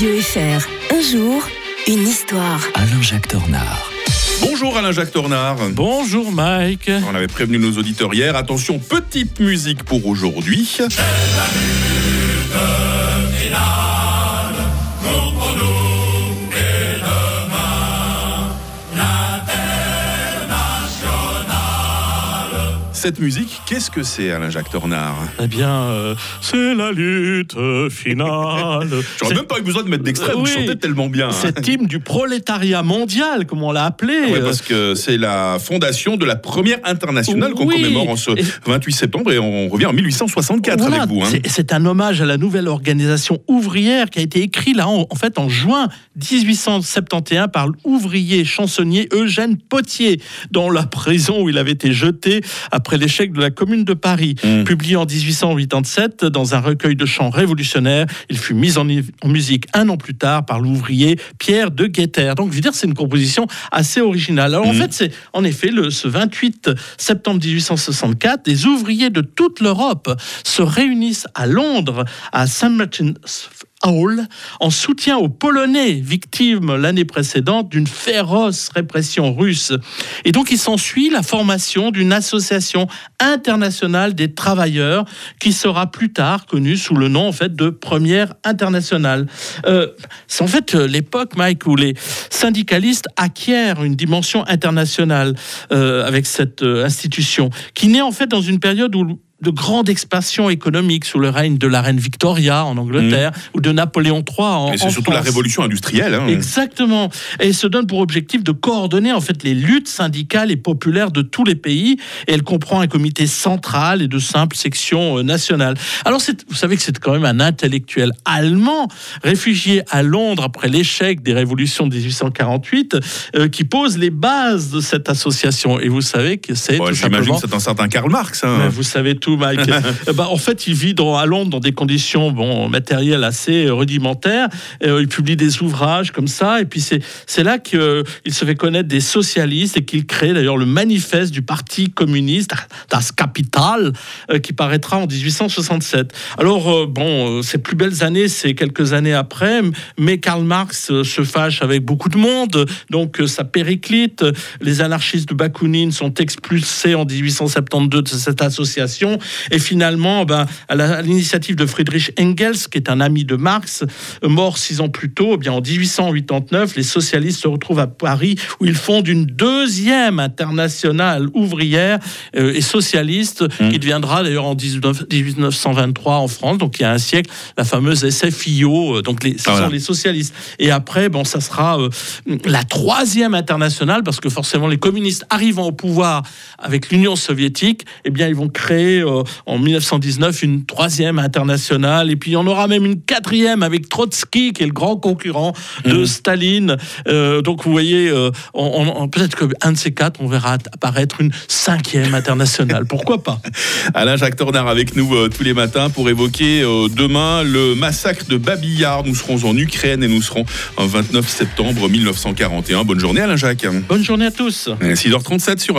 Radio FR. Un jour, une histoire. Alain-Jacques Tornard. Bonjour Alain-Jacques Tornard. Bonjour Mike. On avait prévenu nos auditeurs hier. Attention, petite musique pour aujourd'hui. Cette musique, qu'est-ce que c'est, Alain-Jacques Tornard? Eh bien, euh, c'est la lutte finale. J'aurais même pas eu besoin de mettre d'extrait, vous Oui. chantez tellement bien. hein. Cet hymne du prolétariat mondial, comme on l'a appelé. Ouais, euh, parce que c'est la fondation de la première internationale qu'on Oui. commémore en ce Et- 28 septembre et on revient en 1864 Voilà, avec vous. hein. c'est- un hommage à la nouvelle organisation ouvrière qui a été écrit là en, en fait en juin 1871 par l'ouvrier chansonnier Eugène Potier dans la prison où il avait été jeté après l'échec de la Commune de Paris. Mm. Publié en 1887 dans un recueil de chants révolutionnaires, il fut mis en, en musique un an plus tard par l'ouvrier Pierre de Guetter. Donc je veux dire c'est une composition assez originale. Alors en Mm. fait c'est en effet le, ce 28 septembre 1864 des ouvriers de toute l'Europe se réunissent à Londres à St. Martin's En soutien aux Polonais victimes l'année précédente d'une féroce répression russe. Et donc il s'ensuit la formation d'une association internationale des travailleurs qui sera plus tard connue sous le nom en fait de Première Internationale. Euh, c'est en fait euh, l'époque, Mike, où les syndicalistes acquièrent une dimension internationale euh, avec cette institution, qui naît en fait dans une période où de grande expansion économique sous le règne de la reine Victoria en Angleterre ou de Napoléon III en, Et c'est surtout la révolution industrielle. hein. Exactement. Et elle se donne pour objectif de coordonner en fait les luttes syndicales et populaires de tous les pays. Et elle comprend un comité central et de simples sections euh, nationales. Alors, vous savez que c'est quand même un intellectuel allemand, réfugié à Londres après l'échec des révolutions de 1848, euh, qui pose les bases de cette association. Et vous savez que c'est Bon, tout J'imagine simplement que c'est un certain Karl Marx. hein. vous savez tout, Mike. Euh, bah, en fait, il vit dans, à Londres dans des conditions bon, matérielles assez euh, rudimentaires. Euh, il publie des ouvrages comme ça. Et puis, c'est là qu'il se fait connaître des socialistes et qu'il crée d'ailleurs le manifeste du Parti communiste, Das Kapital, euh, qui paraîtra en 1867. Alors, euh, bon, euh, ses plus belles années, c'est quelques années après. Mais Karl Marx euh, se fâche avec beaucoup de monde. Donc, euh, ça périclite. Les anarchistes de Bakounine sont expulsés en 1872 de cette association. Et finalement, ben, à l'initiative de Friedrich Engels, qui est un ami de Marx, euh, mort six ans plus tôt, eh bien, en 1889, les socialistes se retrouvent à Paris où ils fondent une deuxième internationale ouvrière euh, et socialiste qui deviendra d'ailleurs en 19 1923 en France. Donc il y a un siècle, la fameuse SFIO, euh, donc les, ce Ah, voilà. sont les socialistes. Et après, bon, ça sera euh, la troisième internationale parce que forcément les communistes arrivant au pouvoir avec l'Union soviétique, eh bien ils vont créer euh, en 1919 une troisième internationale et puis il y en aura même une quatrième avec Trotsky qui est le grand concurrent de Staline. Euh, donc vous voyez, euh, on- on- peut-être qu'un de ces quatre, on verra apparaître une cinquième internationale. Pourquoi pas? Alain Jacques Tornard avec nous tous les matins pour évoquer demain le massacre de Babillard. Nous serons en Ukraine et nous serons en 29 septembre 1941. Bonne journée Alain Jacques. Bonne journée à tous. 6h37 sur